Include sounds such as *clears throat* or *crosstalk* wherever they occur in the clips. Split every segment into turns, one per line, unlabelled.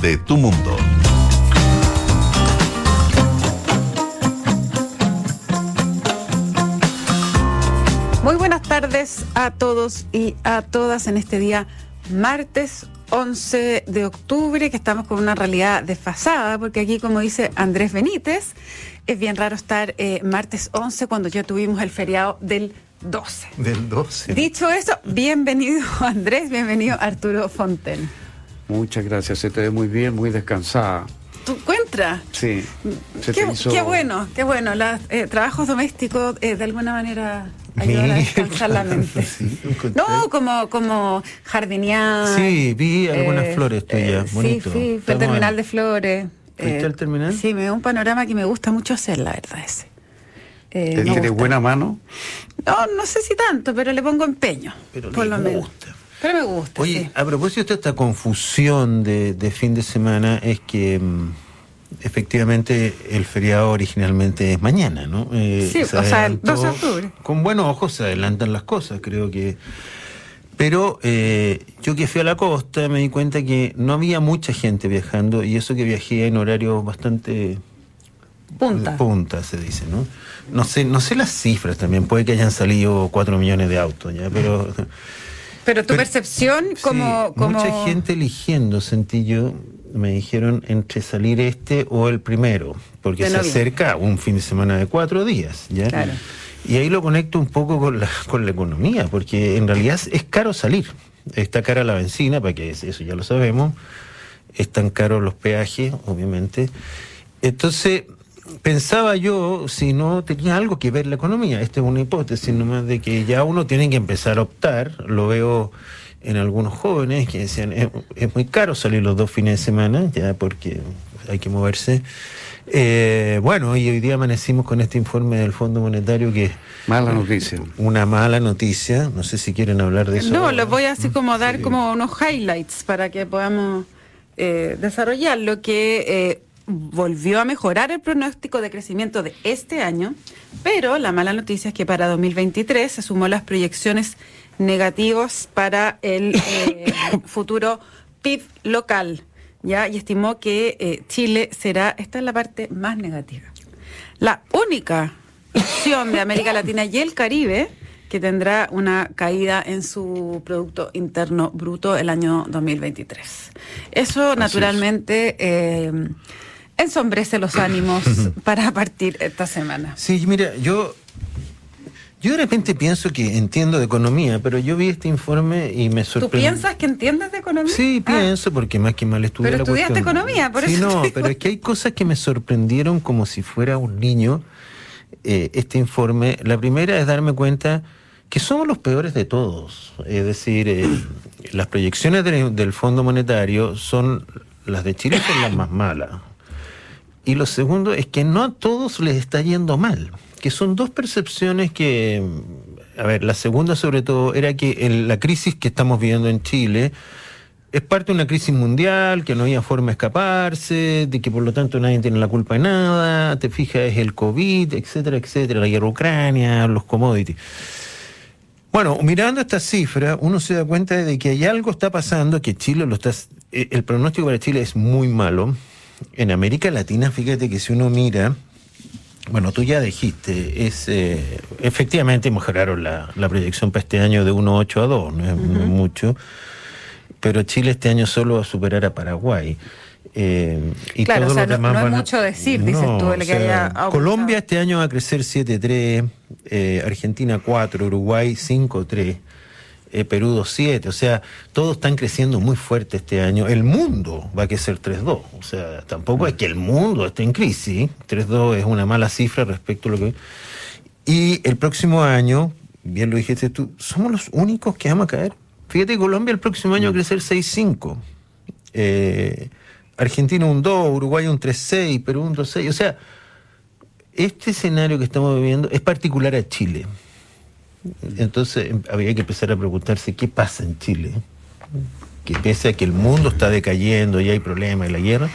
de tu mundo.
Muy buenas tardes a todos y a todas en este día martes 11 de octubre, que estamos con una realidad desfasada, porque aquí, como dice Andrés Benítez, es bien raro estar eh, martes 11 cuando ya tuvimos el feriado del 12.
Del 12.
Dicho eso, bienvenido *laughs* Andrés, bienvenido Arturo Fonten.
Muchas gracias, se te ve muy bien, muy descansada.
¿Tú encuentras?
Sí.
Se qué, te hizo... qué, bueno, qué bueno. Los eh, trabajos domésticos eh, de alguna manera ayudan a descansar la mente. *laughs* sí, no, como, como jardinear.
Sí, vi algunas eh, flores tuyas, bonito.
Sí, sí, fue el terminal de flores.
¿Fuiste al terminal?
Sí, me da un panorama que me gusta mucho hacer, la verdad, ese.
Eh, ¿Tiene buena mano?
No, no sé si tanto, pero le pongo empeño.
Pero por lo gusta.
Pero me gusta.
Oye, a propósito de esta confusión de, de, fin de semana, es que mm, efectivamente el feriado originalmente es mañana, ¿no?
Eh, sí, o sea, el 2 de octubre.
Con buenos ojos se adelantan las cosas, creo que. Pero eh, yo que fui a la costa me di cuenta que no había mucha gente viajando y eso que viajé en horarios bastante
punta.
Punta se dice, ¿no? No sé, no sé las cifras también, puede que hayan salido cuatro millones de autos ya, pero
pero tu percepción como, como,
Mucha gente eligiendo, sentí yo, me dijeron entre salir este o el primero, porque se acerca un fin de semana de cuatro días, ¿ya?
Claro.
Y ahí lo conecto un poco con la, con la economía, porque en realidad es caro salir. Está cara la benzina, para que eso ya lo sabemos. Están caros los peajes, obviamente. Entonces, pensaba yo si no tenía algo que ver la economía. Esta es una hipótesis nomás de que ya uno tiene que empezar a optar. Lo veo en algunos jóvenes que decían es, muy caro salir los dos fines de semana, ya porque hay que moverse. Eh, bueno, y hoy día amanecimos con este informe del Fondo Monetario que...
Mala noticia.
Una mala noticia. No sé si quieren hablar de eso.
No, les voy así como dar como unos highlights para que podamos eh, desarrollar lo que... Eh, volvió a mejorar el pronóstico de crecimiento de este año, pero la mala noticia es que para 2023 se sumó las proyecciones negativas para el eh, *laughs* futuro PIB local, ¿ya? Y estimó que eh, Chile será, esta es la parte más negativa, la única opción de América Latina y el Caribe que tendrá una caída en su Producto Interno Bruto el año 2023. Eso, naturalmente, eh, ensombrece los ánimos *laughs* para partir esta semana.
Sí, mira, yo yo de repente pienso que entiendo de economía, pero yo vi este informe y me sorprendió.
¿Tú piensas que entiendes de economía?
Sí, ah. pienso, porque más que mal estudié
pero estudiaste economía, por
sí,
eso.
no, pero es que hay cosas que me sorprendieron como si fuera un niño. Eh, este informe, la primera es darme cuenta que somos los peores de todos. Es decir, eh, las proyecciones del Fondo Monetario son las de Chile son las más malas. Y lo segundo es que no a todos les está yendo mal, que son dos percepciones que, a ver, la segunda sobre todo era que la crisis que estamos viviendo en Chile es parte de una crisis mundial, que no había forma de escaparse, de que por lo tanto nadie tiene la culpa de nada, te fijas, es el COVID, etcétera, etcétera, la guerra Ucrania, los commodities. Bueno, mirando esta cifra, uno se da cuenta de que hay algo está pasando, que Chile lo está, eh, el pronóstico para Chile es muy malo, en América Latina, fíjate que si uno mira, bueno, tú ya dijiste, es eh, efectivamente mejoraron la, la, proyección para este año de 1,8 a 2, no es mucho, pero Chile este año solo va a superar a Paraguay.
Eh, y claro, o sea, no, no es mucho decir, dices tú, el que haya
Colombia este año va a crecer 7,3, eh, Argentina 4, Uruguay 5,3 eh, Perú 2.7, o sea, todos están creciendo muy fuerte este año. El mundo va a crecer 3.2, o sea, tampoco es que el mundo esté en crisis, 3.2 es una mala cifra respecto a lo que... Y el próximo año, bien lo dijiste tú, somos los únicos que vamos a caer. Fíjate, Colombia el próximo año va a crecer 6.5. Eh, Argentina un 2, Uruguay un 3.6, Perú un 2.6. O sea, este escenario que estamos viviendo es particular a Chile. Entonces em, había que empezar a preguntarse qué pasa en Chile. Que pese a que el mundo está decayendo y hay problemas y la guerra,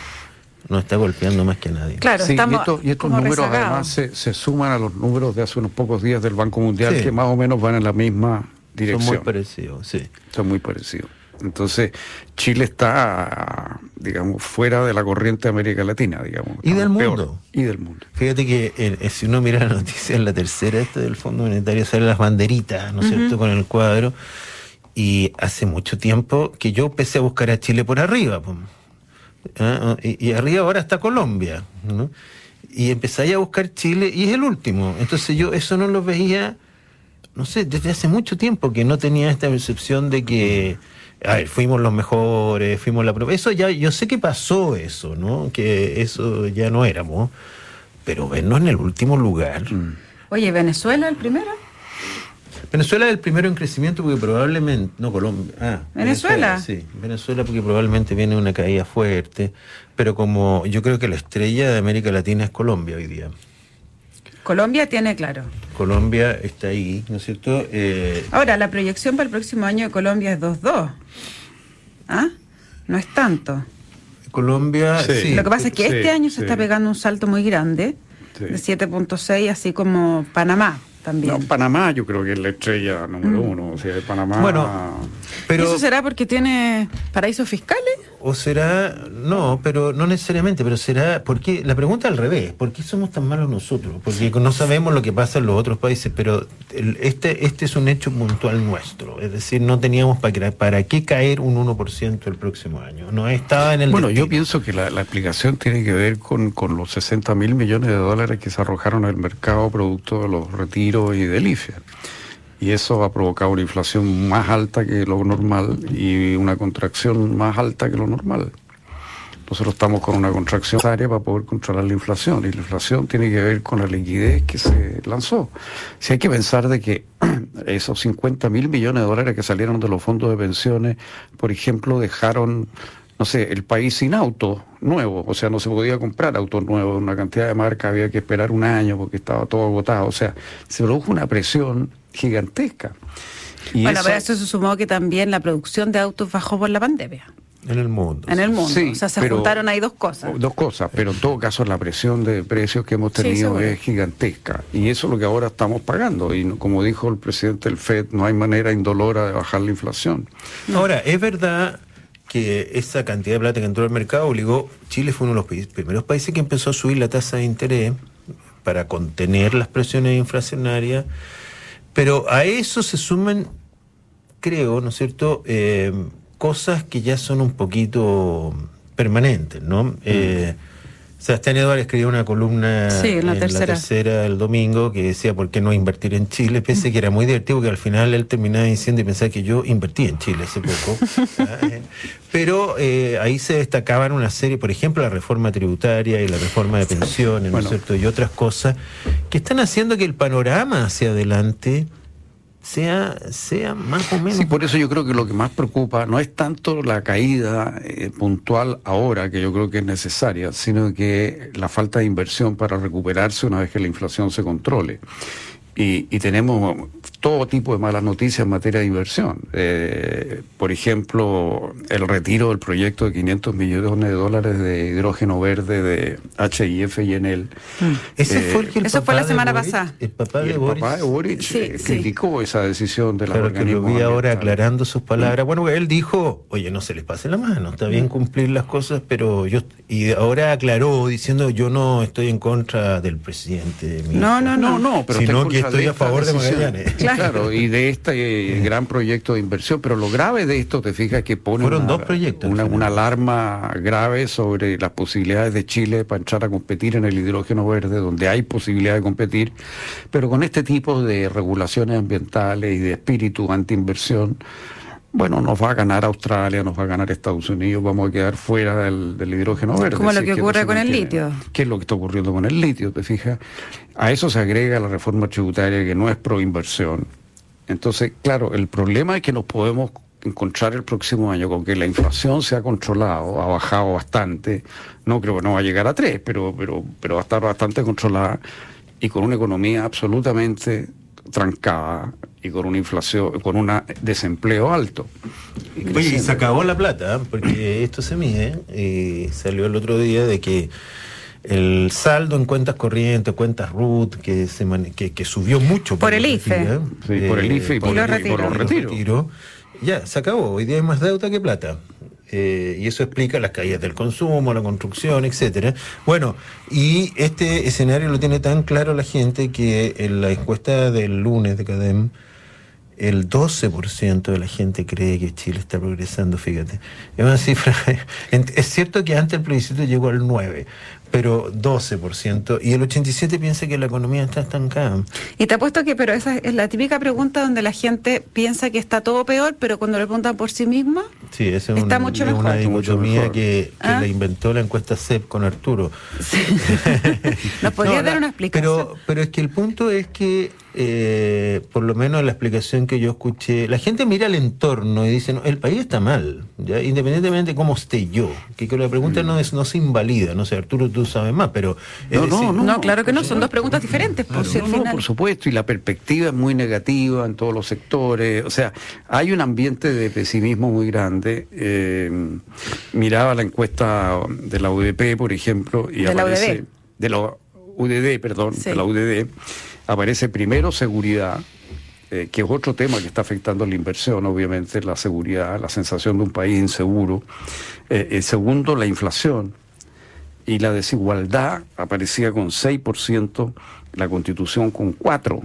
no está golpeando más que nadie.
Claro,
y, estos números además se, suman a los números de hace unos pocos días del Banco Mundial que más o menos van en la misma dirección.
Son muy parecidos, sí.
Son muy parecidos. Entonces, Chile está, digamos, fuera de la corriente de América Latina, digamos.
Y del mundo.
Y del mundo.
Fíjate que eh, si uno mira la noticia en la tercera este del Fondo Monetario, salen las banderitas, ¿no es cierto?, con el cuadro. Y hace mucho tiempo que yo empecé a buscar a Chile por arriba. ¿Ah? Y, y, arriba ahora está Colombia. ¿no? Y empecé a buscar Chile y es el último. Entonces yo eso no lo veía, no sé, desde hace mucho tiempo que no tenía esta percepción de que a ver, fuimos los mejores, fuimos la Eso ya, yo sé que pasó eso, ¿no? Que eso ya no éramos, pero vernos en el último lugar. Mm.
Oye, ¿Venezuela el primero?
Venezuela es el primero en crecimiento porque probablemente, no Colombia, ah,
Venezuela.
Sí, Venezuela porque probablemente viene una caída fuerte, pero como yo creo que la estrella de América Latina es Colombia hoy día.
Colombia tiene claro.
Colombia está ahí, ¿no es cierto?
Eh, Ahora, la proyección para el próximo año de Colombia es 2-2. ¿Ah? No es tanto.
Colombia, sí.
Lo que pasa es que este año se está pegando un salto muy grande, de 7.6, así como Panamá también. No,
Panamá yo creo que es la estrella número mm. uno. O sea, Panamá.
Bueno,
pero. ¿Eso será porque tiene paraísos fiscales?
O será, no, pero no necesariamente, pero será, porque la pregunta al revés, ¿por qué somos tan malos nosotros? Porque no sabemos lo que pasa en los otros países, pero este, este es un hecho puntual nuestro, es decir, no teníamos para, para qué caer un 1% el próximo año, no estaba en el...
Bueno, yo pienso que la, explicación tiene que ver con, con los 60 mil millones de dólares que se arrojaron al mercado producto de los retiros y del IFE y eso ha provocado una inflación más alta que lo normal y una contracción más alta que lo normal. Nosotros estamos con una contracción necesaria para poder controlar la inflación y la inflación tiene que ver con la liquidez que se lanzó. Si hay que pensar de que *clears throat* esos 50 mil millones de dólares que salieron de los fondos de pensiones, por ejemplo, dejaron no sé, el país sin auto nuevo, o sea, no se podía comprar autos nuevos, una cantidad de marcas había que esperar un año porque estaba todo agotado, o sea, se produjo una presión gigantesca.
Y bueno, pero eso se sumó que también la producción de autos bajó por la pandemia.
En el mundo.
En el mundo. o sea, se juntaron ahí dos cosas.
Dos cosas, pero en todo caso la presión de precios que hemos tenido es gigantesca. Y eso es lo que ahora estamos pagando. Y como dijo el presidente del FED, no hay manera indolora de bajar la inflación.
Ahora, es verdad que esa cantidad de plata que entró al mercado obligó, Chile fue uno de los primeros países que empezó a subir la tasa de interés para contener las presiones inflacionarias pero a eso se suman, creo, ¿no es cierto?, eh, cosas que ya son un poquito permanentes, ¿no? Mm. Eh, Sebastián Eduardo escribió una columna
en la
tercera. del domingo que decía por qué no invertir en Chile, pese que era muy divertido porque al final él terminaba diciendo y pensaba que yo invertí en Chile hace poco. *laughs* Pero eh, ahí se destacaban una serie, por ejemplo, la reforma tributaria y la reforma de pensiones, ¿no es cierto? Y otras cosas que están haciendo que el panorama hacia adelante sea, sea más o menos.
Sí, por eso yo creo que lo que más preocupa no es tanto la caída eh, puntual ahora, que yo creo que es necesaria, sino que la falta de inversión para recuperarse una vez que la inflación se controle. Y, y tenemos todo tipo de malas noticias en materia de inversión. Eh, por ejemplo, el retiro del proyecto de 500 millones de dólares de hidrógeno verde de HIF y Enel.
Mm. Ese fue el Eso fue la semana pasada.
El papá de,
Boris, eh, criticó esa decisión de la
Claro que lo vi ahora aclarando sus palabras. Bueno, él dijo, oye, no se les pase la mano, está bien cumplir las cosas, pero yo... Y ahora aclaró diciendo, yo no estoy en contra del presidente.
No, no, no, no,
pero sino que estoy a favor de Magallanes.
Claro. y de este gran proyecto de inversión. Pero lo grave de esto, te fijas que pone
una, dos proyectos,
una, alarma grave sobre las posibilidades de Chile para entrar a competir en el hidrógeno verde, donde hay posibilidad de competir, pero con este tipo de regulaciones ambientales y de espíritu anti-inversión, bueno, nos va a ganar Australia, nos va a ganar Estados Unidos, vamos a quedar fuera del, hidrógeno verde.
Como lo que ocurre con el litio.
¿Qué es lo que está ocurriendo con el litio? ¿Te fijas? A eso se agrega la reforma tributaria que no es pro inversión. Entonces, claro, el problema es que nos podemos encontrar el próximo año con que la inflación se ha controlado, ha bajado bastante, no creo que no va a llegar a tres, pero, pero, pero va a estar bastante controlada y con una economía absolutamente trancada y con una inflación, con un desempleo alto.
Oye, y se acabó la plata, ¿eh? porque esto se mide, y salió el otro día de que el saldo en cuentas corrientes, cuentas RUT, que se que, subió mucho
por, el IFE.
¿eh? por el IFE y por,
los retiros.
ya, se acabó. Hoy día hay más deuda que plata. Eh, y eso explica las caídas del consumo, la construcción, etcétera. Bueno, y este escenario lo tiene tan claro la gente que en la encuesta del lunes de CADEM, el 12% de la gente cree que Chile está progresando, fíjate. Es una cifra. *laughs* Es cierto que antes el plebiscito llegó al 9%, pero 12%, y el 87% piensa que la economía está estancada.
Y te apuesto que, pero esa es la típica pregunta donde la gente piensa que está todo peor, pero cuando le preguntan por sí misma,
sí, es está mucho mejor. una dicotomía que, que ¿Ah? la inventó la encuesta CEP con Arturo. Sí. *laughs*
¿Nos *laughs* podría dar una explicación?
Pero, pero es que el punto es que eh, por lo menos la explicación que yo escuché, la gente mira el entorno y dice, el país está mal, ¿ya? independientemente de cómo esté yo, que, la pregunta mm. no, es, no se invalida, no sé, Arturo tú sabes más, pero...
No, no, no, claro que no, son dos preguntas diferentes.
Por, por supuesto, y la perspectiva es muy negativa en todos los sectores, o sea, hay un ambiente de pesimismo muy grande. Eh, miraba la encuesta de la UDP, por ejemplo, y
de
aparece...
La UDD.
De la UDD, perdón, de la UDD aparece primero seguridad, eh, que es otro tema que está afectando la inversión, obviamente, la seguridad, la sensación de un país inseguro. Eh, eh, segundo, la inflación. Y la desigualdad aparecía con 6%, la constitución con 4%.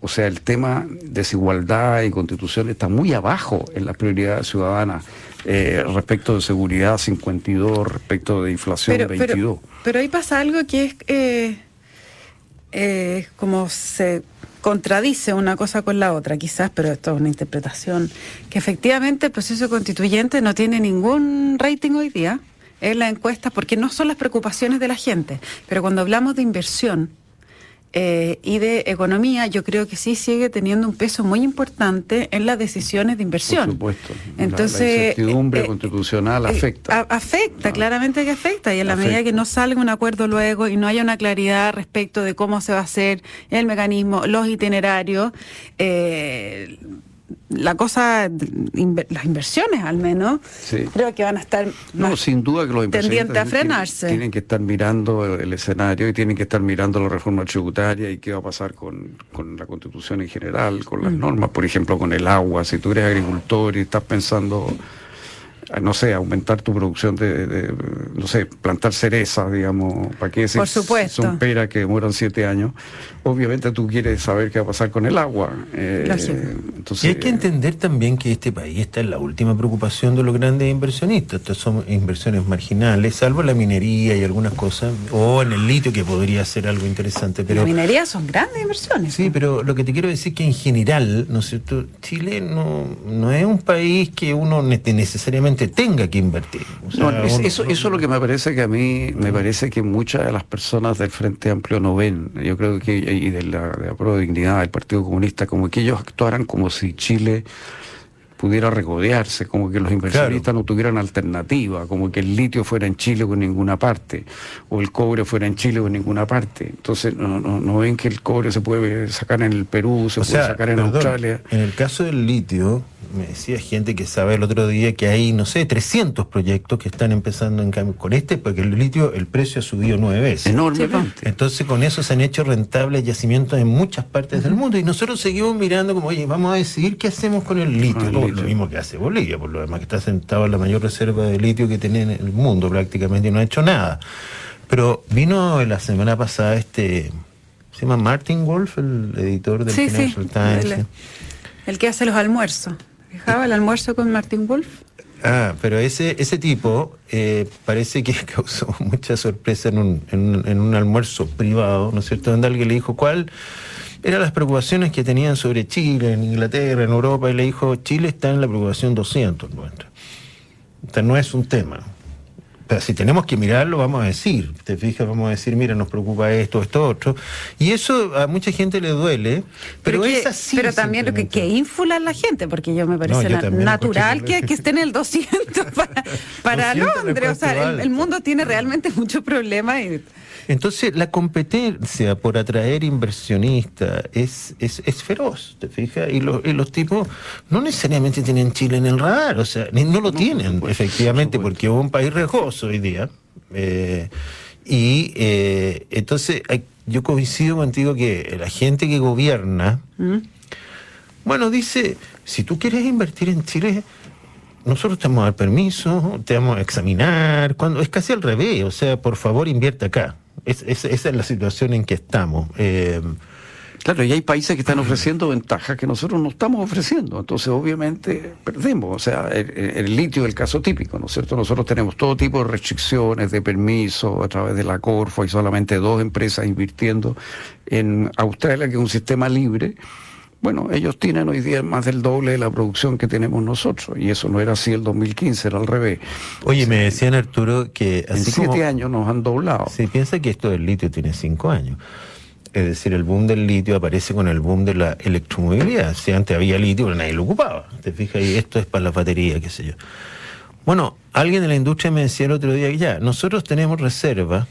O sea, el tema desigualdad y constitución está muy abajo en las prioridades ciudadanas. respecto de seguridad 52, respecto de inflación 22.
Pero, pero, ahí pasa algo que es eh, como se contradice una cosa con la otra, quizás, pero esto es una interpretación, que efectivamente el proceso constituyente no tiene ningún rating hoy día en la encuesta, porque no son las preocupaciones de la gente, pero cuando hablamos de inversión, eh, y de economía, yo creo que sí sigue teniendo un peso muy importante en las decisiones de inversión.
Por supuesto. Entonces, la, incertidumbre eh, constitucional afecta.
afecta, ah. claramente que afecta. Y en la medida que no salga un acuerdo luego y no haya una claridad respecto de cómo se va a hacer el mecanismo, los itinerarios, eh, la cosa, las inversiones al menos, creo que van a estar
no, sin duda que los
tendientes a frenarse.
Tienen, que estar mirando el escenario y tienen que estar mirando la reforma tributaria y qué va a pasar con, con la constitución en general, con las mm. normas, por ejemplo, con el agua. Si tú eres agricultor y estás pensando no sé, aumentar tu producción de, no sé, plantar cereza, digamos, para que
Por supuesto.
son peras que demoran siete años. Obviamente tú quieres saber qué va a pasar con el agua.
Eh, entonces, y hay que entender también que este país está en la última preocupación de los grandes inversionistas. Estas son inversiones marginales, salvo la minería y algunas cosas, o en el litio, que podría ser algo interesante. Pero,
la minería son grandes inversiones.
Sí, pero lo que te quiero decir es que en general, ¿no es cierto? Chile no, no es un país que uno necesariamente tenga que invertir.
eso, eso es lo que me parece que a mí, me parece que muchas de las personas del Frente Amplio no ven. Yo creo que, y de la, de la Pro Dignidad, del Partido Comunista, como que ellos actuaran como si Chile pudiera regodearse, como que los inversionistas no tuvieran alternativa, como que el litio fuera en Chile con ninguna parte, o el cobre fuera en Chile con ninguna parte. Entonces, no, no, no ven que el cobre se puede sacar en el Perú, se puede sacar en Australia.
En el caso del litio, me decía gente que sabe el otro día que hay, no sé, 300 proyectos que están empezando en cambio con este, porque el litio, el precio ha subido nueve veces.
Enormemente.
Entonces, con eso se han hecho rentables yacimientos en muchas partes del mundo y nosotros seguimos mirando como, oye, vamos a decidir qué hacemos con el litio. Lo mismo que hace Bolivia, por lo demás, que está sentado en la mayor reserva de litio que tiene en el mundo prácticamente y no ha hecho nada. Pero vino la semana pasada este, se llama Martin Wolf, el editor del
Financial Times. el que hace los almuerzos. ¿Dejaba el almuerzo con Martin Wolf?
Ah, pero ese, ese tipo eh, parece que *laughs* causó mucha sorpresa en un, en, un, almuerzo privado, ¿no es cierto? Donde alguien le dijo cuál eran las preocupaciones que tenían sobre Chile, en Inglaterra, en Europa, y le dijo, Chile está en la preocupación 200 nuestra. O no es un tema si tenemos que mirarlo, vamos a decir, te fijas, vamos a decir, mira, nos preocupa esto, esto, otro. Y eso a mucha gente le duele, pero, es así.
Pero también lo que, que infula a la gente, porque yo me parece natural que, que, esté en el 200 *laughs* para, Londres. O sea, el, mundo tiene realmente muchos problemas. Y,
entonces, la competencia por atraer inversionistas es, es, es feroz, ¿te fijas? Y, los tipos no necesariamente tienen Chile en el radar, o sea, no lo tienen, efectivamente, porque es un país hoy día. Eh, y eh, entonces, yo coincido contigo que la gente que gobierna. ¿Mm? Bueno, dice, si tú quieres invertir en Chile, nosotros te vamos a dar permiso, te vamos a examinar, cuando es casi al revés, o sea, por favor invierte acá. Es, esa es la situación en que estamos. Eh,
Claro, y hay países que están ofreciendo ventajas que nosotros no estamos ofreciendo. Entonces, obviamente, perdemos. O sea, el, el litio es el caso típico, ¿no es cierto? Nosotros tenemos todo tipo de restricciones, de permisos a través de la Corfo. Hay solamente dos empresas invirtiendo en Australia, que es un sistema libre. Bueno, ellos tienen hoy día más del doble de la producción que tenemos nosotros, y eso no era así el 2015, era al revés.
Oye, me decían Arturo que...
Así en siete años nos han doblado.
Se piensa que esto del litio tiene cinco años. Es decir, el boom del litio aparece con el boom de la electromovilidad. Si antes había litio, pero nadie lo ocupaba. Te fijas, y esto es para la batería, qué sé yo. Bueno, alguien de la industria me decía el otro día que ya, nosotros tenemos reserva,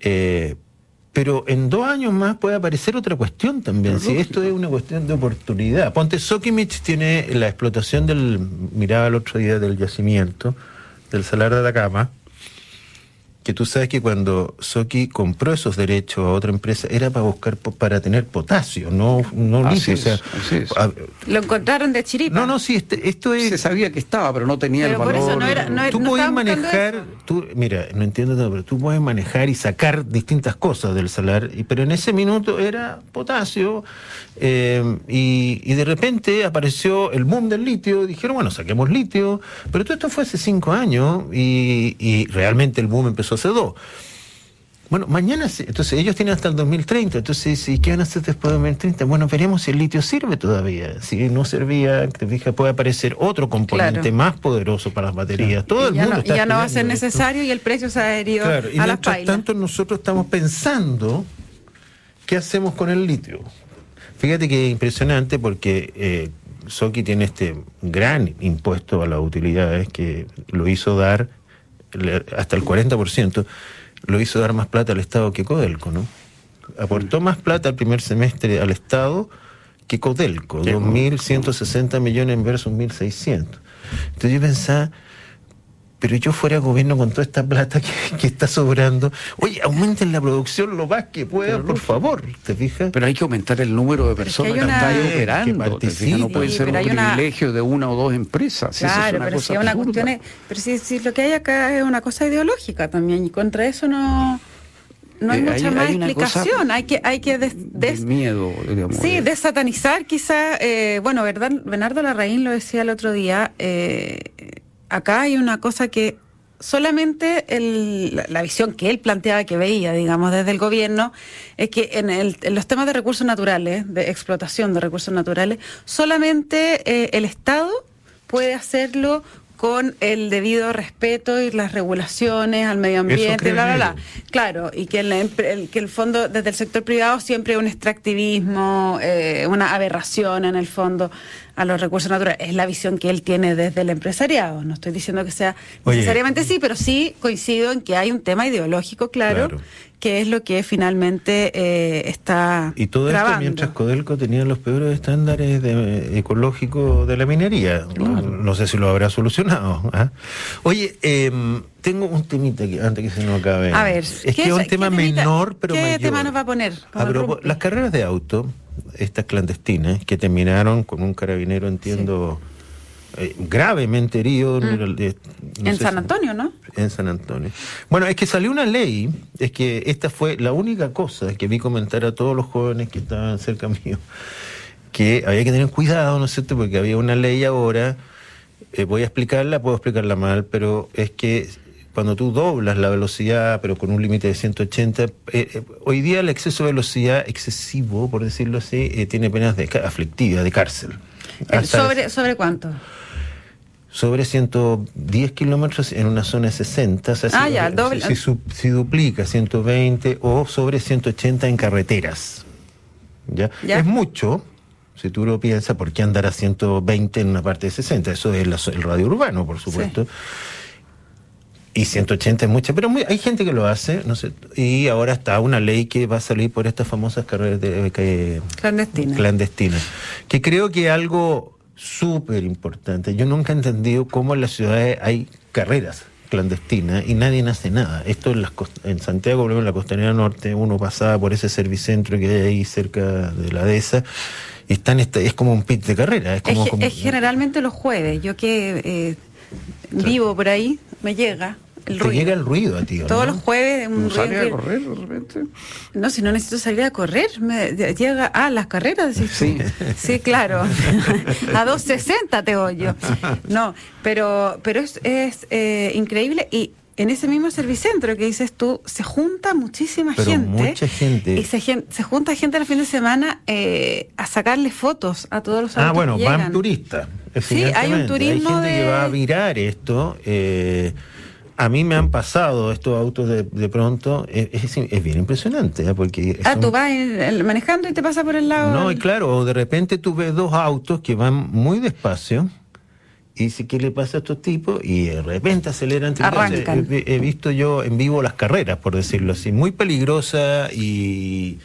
eh, pero en dos años más puede aparecer otra cuestión también. Si esto es una cuestión de oportunidad. Ponte Sokimich tiene la explotación del, miraba el otro día del yacimiento, del salar de Atacama que tú sabes que cuando Soki compró esos derechos a otra empresa era para buscar para tener potasio, no no litio,
lo encontraron de chiripa.
No, no, sí, este, esto es
se sabía que estaba, pero no tenía el valor. Por eso
no era, no,
tú puedes manejar, tú, mira, no entiendo todo, pero tú puedes manejar y sacar distintas cosas del salar, y, pero en ese minuto era potasio eh, y, y, de repente apareció el boom del litio, dijeron, bueno, saquemos litio, pero todo esto fue hace cinco años y, y realmente el boom empezó hace dos. Bueno, mañana, entonces ellos tienen hasta el 2030, entonces, ¿y qué van a hacer después del 2030? Bueno, veremos si el litio sirve todavía. Si no servía, te fijas, puede aparecer otro componente más poderoso para las baterías. Todo el
ya
mundo
no, ya no va a ser necesario y el precio se ha adherido
claro, y
a
mientras tanto, nosotros estamos pensando qué hacemos con el litio. Fíjate que es impresionante porque eh, Soki tiene este gran impuesto a las utilidades que lo hizo dar hasta el 40%, lo hizo dar más plata al Estado que Codelco, ¿no? Aportó más plata al primer semestre al Estado que Codelco, 2.160 millones versus 1.600. Entonces yo pensaba, pero yo fuera gobierno con toda esta plata que, está sobrando, oye, aumenten la producción lo más que puedan, por favor, ¿te fijas?
Pero hay que aumentar el número de personas que, están operando, no puede ser un privilegio de una o dos empresas.
Claro, pero si una cuestión pero si, lo que hay acá es una cosa ideológica también, y contra eso no no hay eh, mucha más explicación. Hay que, hay que
miedo, digamos.
Sí, desatanizar quizá. Eh, bueno, verdad, Bernardo Larraín lo decía el otro día. Eh, acá hay una cosa que solamente la, visión que él planteaba, que veía, digamos, desde el gobierno, es que en, los temas de recursos naturales, de explotación de recursos naturales, solamente eh, el Estado puede hacerlo con el debido respeto y las regulaciones al medio ambiente, bla, bla, bla. Claro, y que el, que el fondo, desde el sector privado, siempre un extractivismo, eh, una aberración en el fondo a los recursos naturales. Es la visión que él tiene desde el empresariado. No estoy diciendo que sea necesariamente sí, pero sí coincido en que hay un tema ideológico, claro, que es lo que finalmente eh, está.
Y todo esto mientras Codelco tenía los peores estándares de, ecológicos de la minería. No, sé si lo habrá solucionado. *laughs* ¿ah? Oye, em, tengo un temita aquí, antes que se nos acabe.
A ver,
es que es un tema menor, pero
¿Qué tema nos va a poner?
las carreras de auto, estas clandestinas, que terminaron con un carabinero, entiendo. Eh, gravemente herido.
Mm. en San Antonio, ¿no?
En San Antonio. Bueno, es que salió una ley, es que esta fue la única cosa que vi comentar a todos los jóvenes que estaban cerca *laughs* mío, que había que tener cuidado, ¿no es cierto? Porque había una ley ahora, eh, voy a explicarla, puedo explicarla mal, pero es que cuando tú doblas la velocidad, pero con un límite de 180, eh, hoy día el exceso de velocidad excesivo, por decirlo así, tiene penas de aflictivas, de cárcel.
¿Sobre, ¿Sobre cuánto?
sobre 110 kilómetros en una zona de 60,
ah, ya, doble.
Si, duplica 120 o sobre 180 en carreteras. ¿Ya? Es mucho, si tú lo piensas, ¿por qué andar a 120 en una parte de 60? Eso es el radio urbano, por supuesto. Y 180 es mucho, pero hay gente que lo hace, no sé, y ahora está una ley que va a salir por estas famosas carreras de,
clandestinas.
clandestinas. Que creo que algo súper importante. Yo nunca he entendido cómo en las ciudades hay carreras clandestinas y nadie hace nada. Esto en, las, en Santiago, en la costanera norte, uno pasaba por ese servicentro que hay ahí cerca de la dehesa están este, es como un pit de carrera. Es, como,
es, generalmente los jueves. Yo que eh, vivo por ahí, me llega el
Te llega el ruido a ti.
Todos los jueves.
Un ¿No a correr de repente?
No, si no necesito salir a correr. Me llega. Ah, las carreras, Sí. sí, claro. *laughs* a 2.60 te oyo. No, pero, pero es, es eh, increíble y en ese mismo servicentro que dices tú, se junta muchísima gente.
Mucha gente.
Y se, se junta gente el fin de semana eh, a sacarle fotos a todos los
Ah, bueno, van turistas.
Sí, hay un turismo.
Hay gente que va a virar esto. Eh, a mí me han pasado estos autos de, de pronto, es, es, bien impresionante, ¿eh? porque...
Ah, tú vas manejando y te pasa por el lado...
No, y claro, de repente tú ves dos autos que van muy despacio y dice, ¿qué le pasa a estos tipos? Y de repente aceleran.
Arrancan.
He, he, visto yo en vivo las carreras, por decirlo así, muy peligrosa y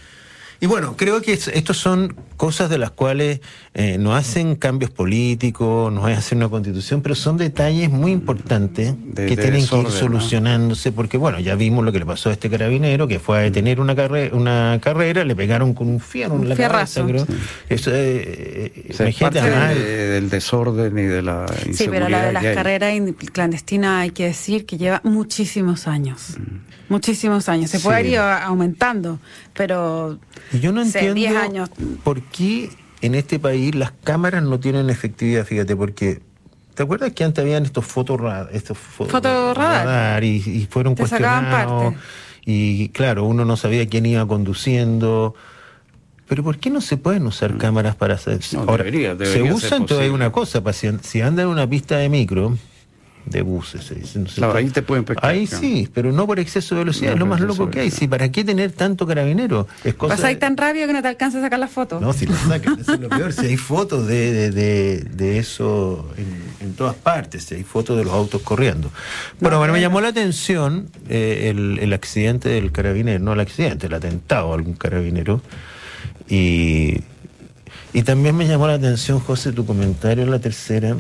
y bueno, creo que estos son cosas de las cuales eh, no hacen cambios políticos, no hacen una constitución, pero son detalles muy importantes que tienen que ir solucionándose, porque bueno, ya vimos lo que le pasó a este carabinero, que fue a detener una, carrera una carrera, le pegaron con un fierro en la cabeza, creo. Eso,
eh, eh parte del desorden y de la inseguridad.
Sí, pero la de las carreras clandestinas hay que decir que lleva muchísimos años. Mm. Muchísimos años. Se puede ir aumentando, pero.
Yo no entiendo años. por qué en este país las cámaras no tienen efectividad, fíjate, porque. ¿Te acuerdas que antes habían estos fotorradar, estos
fotorradar
y, y, fueron Te cuestionados? Y claro, uno no sabía quién iba conduciendo. Pero ¿por qué no se pueden usar mm. cámaras para hacer?
Ahora, debería, debería
se usan todavía una cosa, si, si anda en una pista de micro, de buses.
Se ahí te pueden
Ahí sí, pero no por exceso de velocidad, es lo más loco que hay. Si ¿Para qué tener tanto carabinero?
Es cosa Vas ahí tan rápido que no te alcanza a sacar la foto.
No, si lo sacan, eso es lo peor. Si hay fotos de, de, de, eso en, todas partes, si hay fotos de los autos corriendo. Bueno, bueno, me llamó la atención eh, el, el accidente del carabinero, no el accidente, el atentado a algún carabinero. Y y también me llamó la atención, José, tu comentario en la tercera.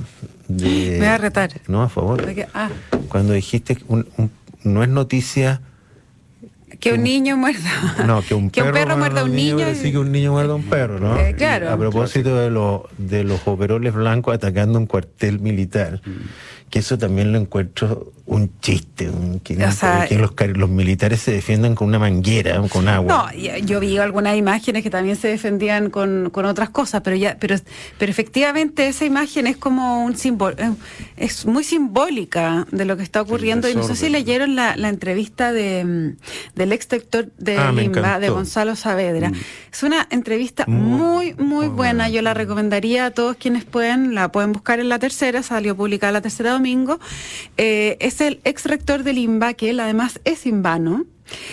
De,
me va a retar.
No, a favor. Ah. Cuando dijiste que no es noticia.
Que un niño muerda.
No, que un, *laughs* perro,
muerda a un niño.
Sí, que un niño muerda a un perro, ¿no?
Eh, claro.
a propósito de, lo, de los overoles blancos atacando un cuartel militar. Mm que eso también lo encuentro un chiste, que, los, los, militares se defiendan con una manguera, con agua.
No, yo, vi algunas imágenes que también se defendían con, con otras cosas, pero ya, pero, pero efectivamente esa imagen es como un símbolo, eh, es muy simbólica de lo que está ocurriendo. Y no sé si leyeron la, la entrevista de, del ex director de ah, Limba, de Gonzalo Saavedra. Mm. Es una entrevista muy, muy, buena. Yo la recomendaría a todos quienes pueden, la pueden buscar en la tercera, salió publicada la tercera domingo, eh, es el ex rector del Que él además es invano.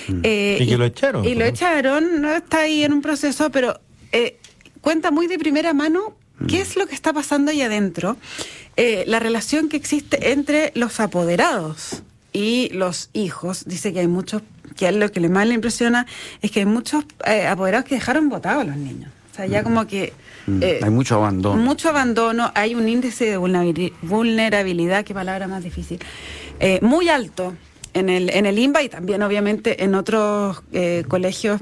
Mm. Eh, y que lo echaron.
Y lo echaron, no está ahí en un proceso, pero eh, cuenta muy de primera mano qué mm. es lo que está pasando ahí adentro, la relación que existe entre los apoderados y los hijos. Dice que hay muchos, que a él lo que le más le impresiona es que hay muchos apoderados que dejaron votados a los niños. O sea, ya mm. como que.
Eh, hay mucho abandono.
Mucho abandono, hay un índice de vulnerabilidad, qué palabra más difícil, eh, muy alto en el, en el INBA y también obviamente en otros eh, colegios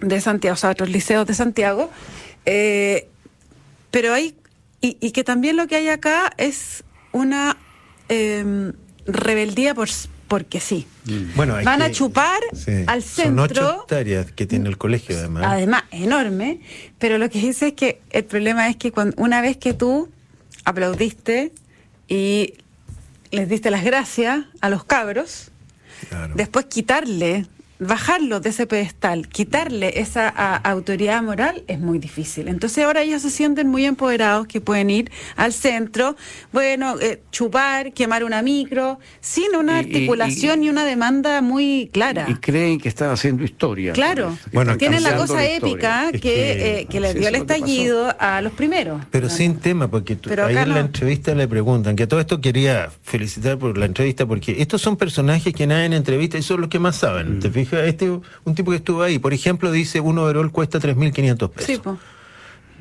de Santiago, o sea, otros liceos de Santiago. pero hay, y, y, que también lo que hay acá es una em, rebeldía por, porque sí. Mm. Bueno, Van a chupar al centro. Son
ocho hectáreas que tiene el colegio, además.
Además, enorme. Pero lo que dice es que el problema es que cuando, una vez que tú aplaudiste y les diste las gracias a los cabros, después quitarle bajarlo de ese pedestal, quitarle esa autoridad moral es muy difícil. Entonces ahora ellos se sienten muy empoderados que pueden ir al centro, bueno, eh, chupar, quemar una micro, sin una articulación y, una demanda muy clara.
Y creen que están haciendo historia.
Claro, bueno, tienen la cosa épica que, que, les dio el estallido a los primeros.
Pero sin tema, porque ahí en la entrevista le preguntan, que a todo esto quería felicitar por la entrevista, porque estos son personajes que nadie en entrevista y son los que más saben, ¿te fijas? Este un tipo que estuvo ahí, por ejemplo, dice un overol cuesta 3.500 pesos.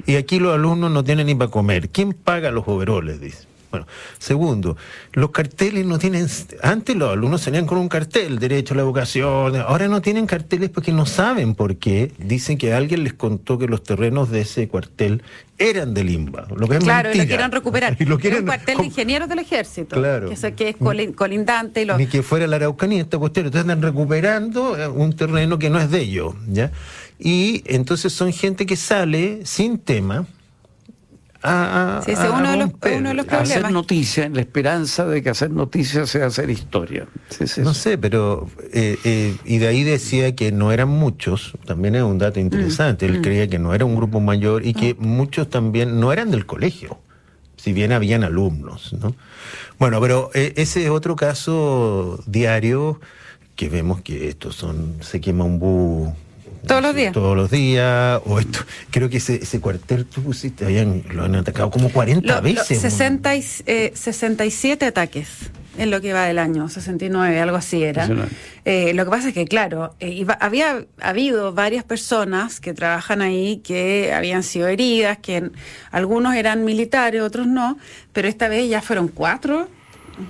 Y aquí los alumnos no tienen ni para comer. ¿Quién paga los overoles? Dice. Bueno, segundo, los carteles no tienen, antes los alumnos salían con un cartel, derecho a la educación, ahora no tienen carteles porque no saben por qué. Dicen que alguien les contó que los terrenos de ese cuartel eran del INBA.
Lo que es claro, y lo quieren recuperar. *laughs* Y lo quieren, un cuartel de ingenieros del ejército. Claro. Que, que es colindante. Y
Ni que fuera la Araucanía, esta cuestión. Entonces están recuperando eh, un terreno que no es de ellos. ¿ya? Y entonces son gente que sale sin tema
sí, ese es uno, de los, problemas.
Hacer noticia, en la esperanza de que hacer noticia sea hacer historia.
no sé, pero. Eh, eh, y de ahí decía que no eran muchos, también es un dato interesante. Él mm. creía que no era un grupo mayor y que mm. muchos también no eran del colegio, si bien habían alumnos, ¿no? Bueno, pero eh, ese es otro caso diario que vemos que estos son. Se quema un bus
todos los días.
Todos los días. O esto, creo que ese, ese cuartel tú pusiste, habían, lo han atacado como 40 veces.
60 67 ataques en lo que va del año, 69, algo así era. Eh, lo que pasa es que, claro, eh, había habido varias personas que trabajan ahí que habían sido heridas, que algunos eran militares, otros no, pero esta vez ya fueron cuatro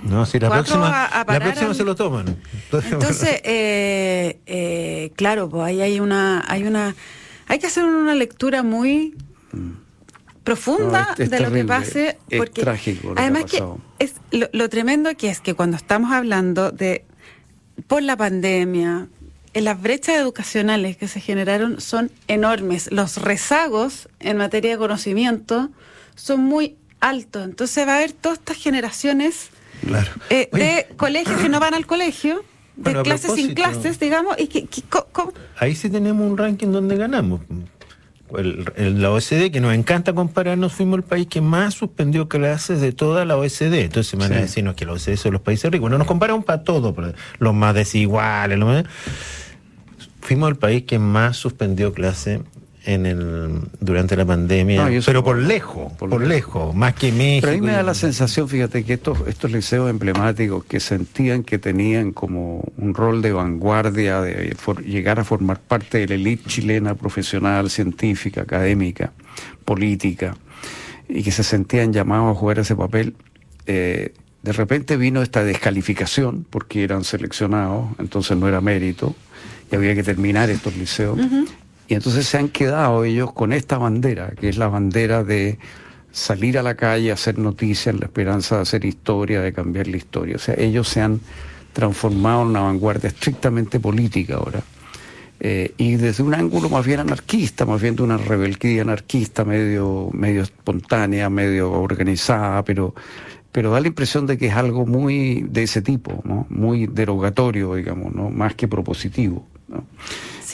no, si la próxima, la próxima se lo toman.
Entonces, *laughs* eh, eh, claro, pues ahí hay una, hay una, hay que hacer una lectura muy profunda de lo que pase, porque
es trágico
además que, es lo, tremendo que es que cuando estamos hablando de por la pandemia, en las brechas educacionales que se generaron son enormes. Los rezagos en materia de conocimiento son muy altos. Entonces va a haber todas estas generaciones eh, de colegios que no van al colegio, de *clears throat* clases sin clases, digamos, y que,
Ahí sí tenemos un ranking donde ganamos. El, la OSD, que nos encanta compararnos, fuimos el país que más suspendió clases de toda la OSD. Entonces se van a decirnos que la OSD son los países ricos. No nos comparamos para todo, los más desiguales. Fuimos el país que más suspendió clases en el durante la pandemia, pero por lejos, por, lejos, más que México.
Pero a mí me da la sensación, fíjate, que estos, estos liceos emblemáticos que sentían que tenían como un rol de vanguardia, de llegar a formar parte de la élite chilena profesional, científica, académica, política, y que se sentían llamados a jugar ese papel, eh, de repente vino esta descalificación, porque eran seleccionados, entonces no era mérito, y había que terminar estos liceos. Y entonces se han quedado ellos con esta bandera, que es la bandera de salir a la calle, hacer noticias, la esperanza de hacer historia, de cambiar la historia. O sea, ellos se han transformado en una vanguardia estrictamente política ahora. Eh, y desde un ángulo más bien anarquista, más bien de una rebeldía anarquista medio, medio espontánea, medio organizada, pero, pero da la impresión de que es algo muy de ese tipo, ¿no? muy derogatorio, digamos, ¿no? más que propositivo. ¿no?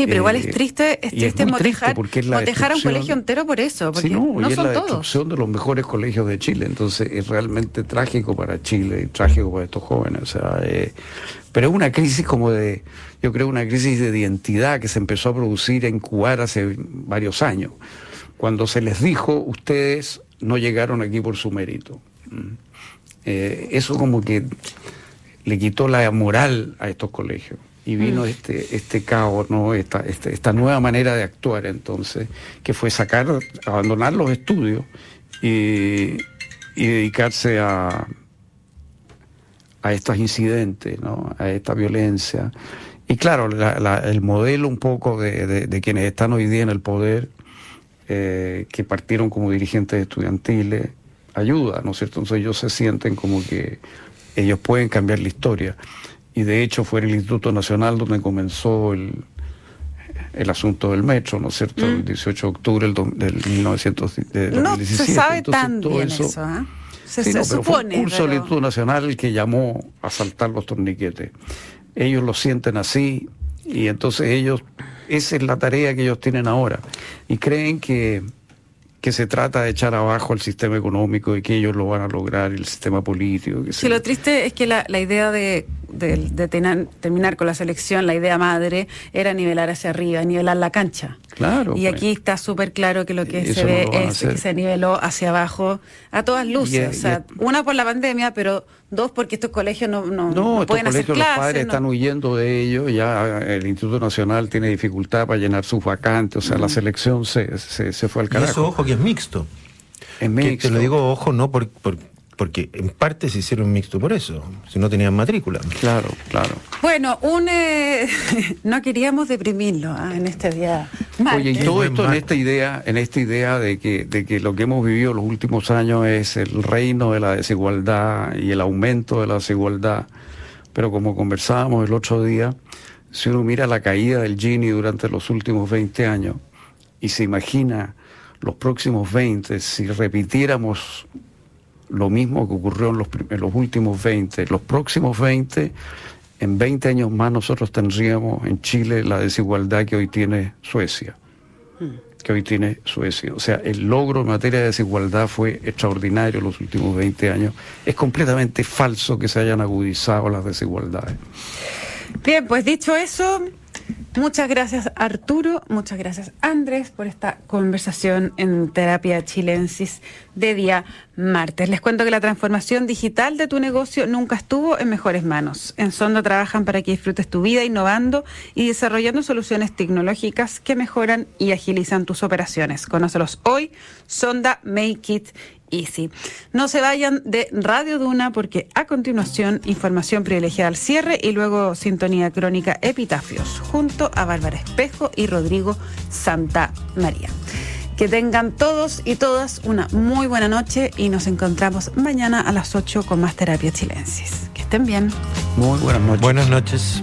Sí, pero igual es eh, triste, es triste motejar, a un colegio entero por eso, porque no,
y
es la
destrucción de los mejores colegios de Chile, entonces es realmente trágico para Chile y trágico para estos jóvenes, o sea, eh, pero es una crisis como de, yo creo, una crisis de identidad que se empezó a producir en Cubar hace varios años, cuando se les dijo, ustedes no llegaron aquí por su mérito. Mm. Eh, eso como que le quitó la moral a estos colegios y vino mm. este, este caos, ¿no? Esta, este, esta nueva manera de actuar entonces, que fue sacar, abandonar los estudios y, dedicarse a, a estos incidentes, ¿no? a esta violencia. Y claro, el modelo un poco de, quienes están hoy día en el poder, eh, que partieron como dirigentes estudiantiles, ayuda, ¿no es cierto? Entonces ellos se sienten como que ellos pueden cambiar la historia y de hecho fue en el Instituto Nacional donde comenzó el, el asunto del metro, ¿no es cierto? El 18 mm. de octubre del, 1917.
No se sabe tan bien eso, ¿eh? se, supone.
un curso del Instituto Nacional que llamó a saltar los torniquetes. Ellos lo sienten así y entonces ellos, esa es la tarea que ellos tienen ahora. Y creen que que se trata de echar abajo el sistema económico y que ellos lo van a lograr, el sistema político.
Que sí, lo triste es que la, la idea de, de, terminar con la selección, la idea madre, era nivelar hacia arriba, nivelar la cancha.
Claro.
Y pues. aquí está súper claro que lo que se ve es que se niveló hacia abajo a todas luces. o sea, una por la pandemia, pero dos porque estos colegios no, no, no, pueden hacer clases.
Los padres están huyendo de ellos, ya el Instituto Nacional tiene dificultad para llenar sus vacantes, o sea, la mm. selección se, se, fue al carajo.
Y eso, ojo, que es mixto.
Es mixto.
te lo digo, ojo, no por, porque en parte se hicieron mixto por eso, si no tenían matrícula.
Claro, claro.
Bueno, un eh, *laughs* no queríamos deprimirlo ¿ah? en este día.
Oye, y todo esto en esta idea, en esta idea de que, de que lo que hemos vivido los últimos años es el reino de la desigualdad y el aumento de la desigualdad. Pero como conversábamos el otro día, si uno mira la caída del Gini durante los últimos 20 años y se imagina los próximos 20, si repitiéramos lo mismo que ocurrió en los, los últimos 20, los próximos 20, en 20 años más nosotros tendríamos en Chile la desigualdad que hoy tiene Suecia que hoy tiene Suecia. O sea, el logro en materia de desigualdad fue extraordinario en los últimos 20 años. Es completamente falso que se hayan agudizado las desigualdades.
Bien, pues dicho eso, muchas gracias Arturo, muchas gracias Andrés por esta conversación en Terapia Chilensis de día martes. Les cuento que la transformación digital de tu negocio nunca estuvo en mejores manos. En Sonda trabajan para que disfrutes tu vida innovando y desarrollando soluciones tecnológicas que mejoran y agilizan tus operaciones. Conócelos hoy, Sonda Make It Easy. No se vayan de Radio Duna porque a continuación información privilegiada al cierre y luego sintonía crónica Epitafios junto a Bárbara Espejo y Rodrigo Santa María. Que tengan todos y todas una muy buena noche y nos encontramos mañana a las 8 con más terapia chilensis. Que estén bien.
Muy buenas noches.
Buenas noches.